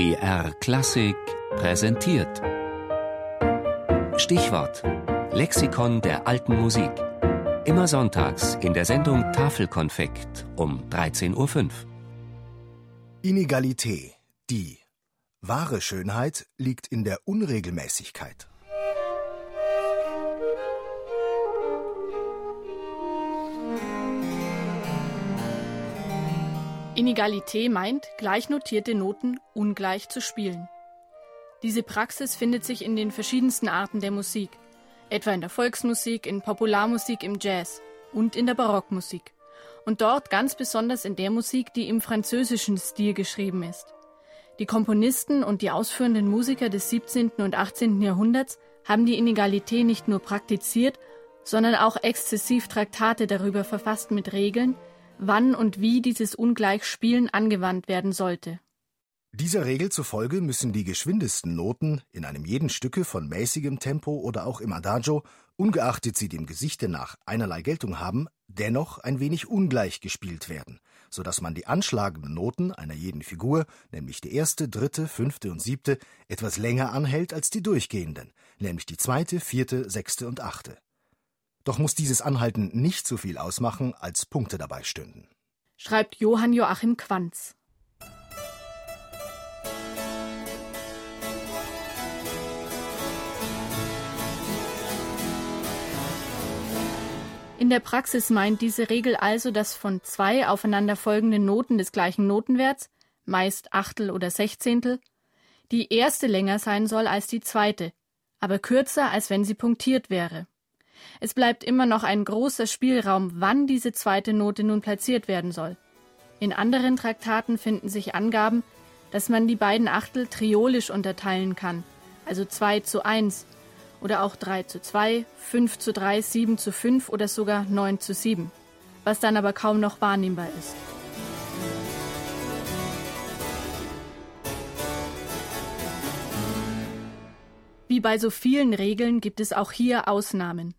BR Klassik präsentiert. Stichwort: Lexikon der alten Musik. Immer sonntags in der Sendung Tafelkonfekt um 13.05 Uhr. Inegalität, die wahre Schönheit liegt in der Unregelmäßigkeit. Inegalität meint, gleich notierte Noten ungleich zu spielen. Diese Praxis findet sich in den verschiedensten Arten der Musik, etwa in der Volksmusik, in Popularmusik, im Jazz und in der Barockmusik. Und dort ganz besonders in der Musik, die im französischen Stil geschrieben ist. Die Komponisten und die ausführenden Musiker des 17. und 18. Jahrhunderts haben die Inegalität nicht nur praktiziert, sondern auch exzessiv Traktate darüber verfasst mit Regeln, wann und wie dieses Ungleichspielen angewandt werden sollte. Dieser Regel zufolge müssen die geschwindesten Noten in einem jeden Stücke von mäßigem Tempo oder auch im Adagio, ungeachtet sie dem Gesichte nach einerlei Geltung haben, dennoch ein wenig ungleich gespielt werden, so dass man die anschlagenden Noten einer jeden Figur, nämlich die erste, dritte, fünfte und siebte, etwas länger anhält als die durchgehenden, nämlich die zweite, vierte, sechste und achte. Doch muss dieses Anhalten nicht so viel ausmachen, als Punkte dabei stünden. Schreibt Johann Joachim Quanz. In der Praxis meint diese Regel also, dass von zwei aufeinanderfolgenden Noten des gleichen Notenwerts, meist Achtel oder Sechzehntel, die erste länger sein soll als die zweite, aber kürzer, als wenn sie punktiert wäre. Es bleibt immer noch ein großer Spielraum, wann diese zweite Note nun platziert werden soll. In anderen Traktaten finden sich Angaben, dass man die beiden Achtel triolisch unterteilen kann, also 2 zu 1 oder auch 3 zu 2, 5 zu 3, 7 zu 5 oder sogar 9 zu 7, was dann aber kaum noch wahrnehmbar ist. Wie bei so vielen Regeln gibt es auch hier Ausnahmen.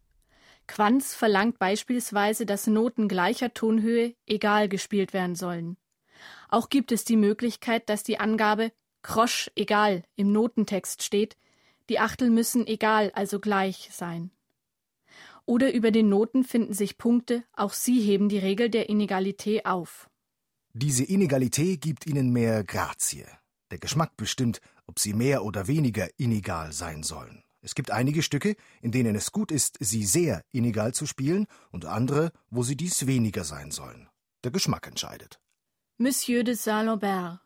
Quanz verlangt beispielsweise, dass Noten gleicher Tonhöhe egal gespielt werden sollen. Auch gibt es die Möglichkeit, dass die Angabe Krosch egal im Notentext steht, die Achtel müssen egal, also gleich sein. Oder über den Noten finden sich Punkte, auch sie heben die Regel der Inegalität auf. Diese Inegalität gibt ihnen mehr Grazie. Der Geschmack bestimmt, ob sie mehr oder weniger inegal sein sollen. Es gibt einige Stücke, in denen es gut ist, sie sehr inegal zu spielen, und andere, wo sie dies weniger sein sollen. Der Geschmack entscheidet. Monsieur de Saint-Lambert.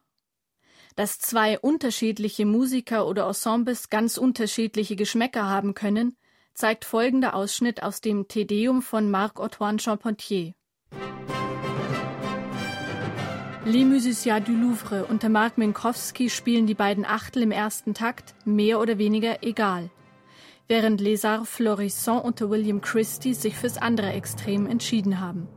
Dass zwei unterschiedliche Musiker oder Ensembles ganz unterschiedliche Geschmäcker haben können, zeigt folgender Ausschnitt aus dem Tedeum von Marc-Antoine Charpentier. Les Musiciens du Louvre unter Mark Minkowski spielen die beiden Achtel im ersten Takt mehr oder weniger egal während Les Arts Florissants unter William Christie sich fürs andere Extrem entschieden haben